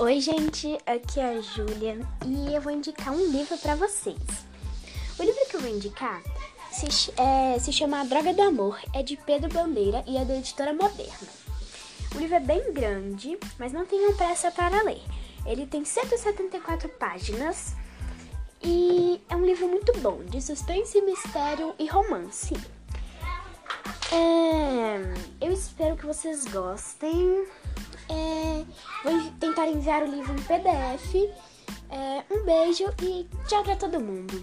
Oi, gente, aqui é a Júlia e eu vou indicar um livro para vocês. O livro que eu vou indicar se, é, se chama A Droga do Amor, é de Pedro Bandeira e é da editora Moderna. O livro é bem grande, mas não tenham pressa para ler. Ele tem 174 páginas e é um livro muito bom, de suspense, mistério e romance. É, eu espero que vocês gostem. Tentar enviar o livro em PDF. É, um beijo e tchau pra todo mundo.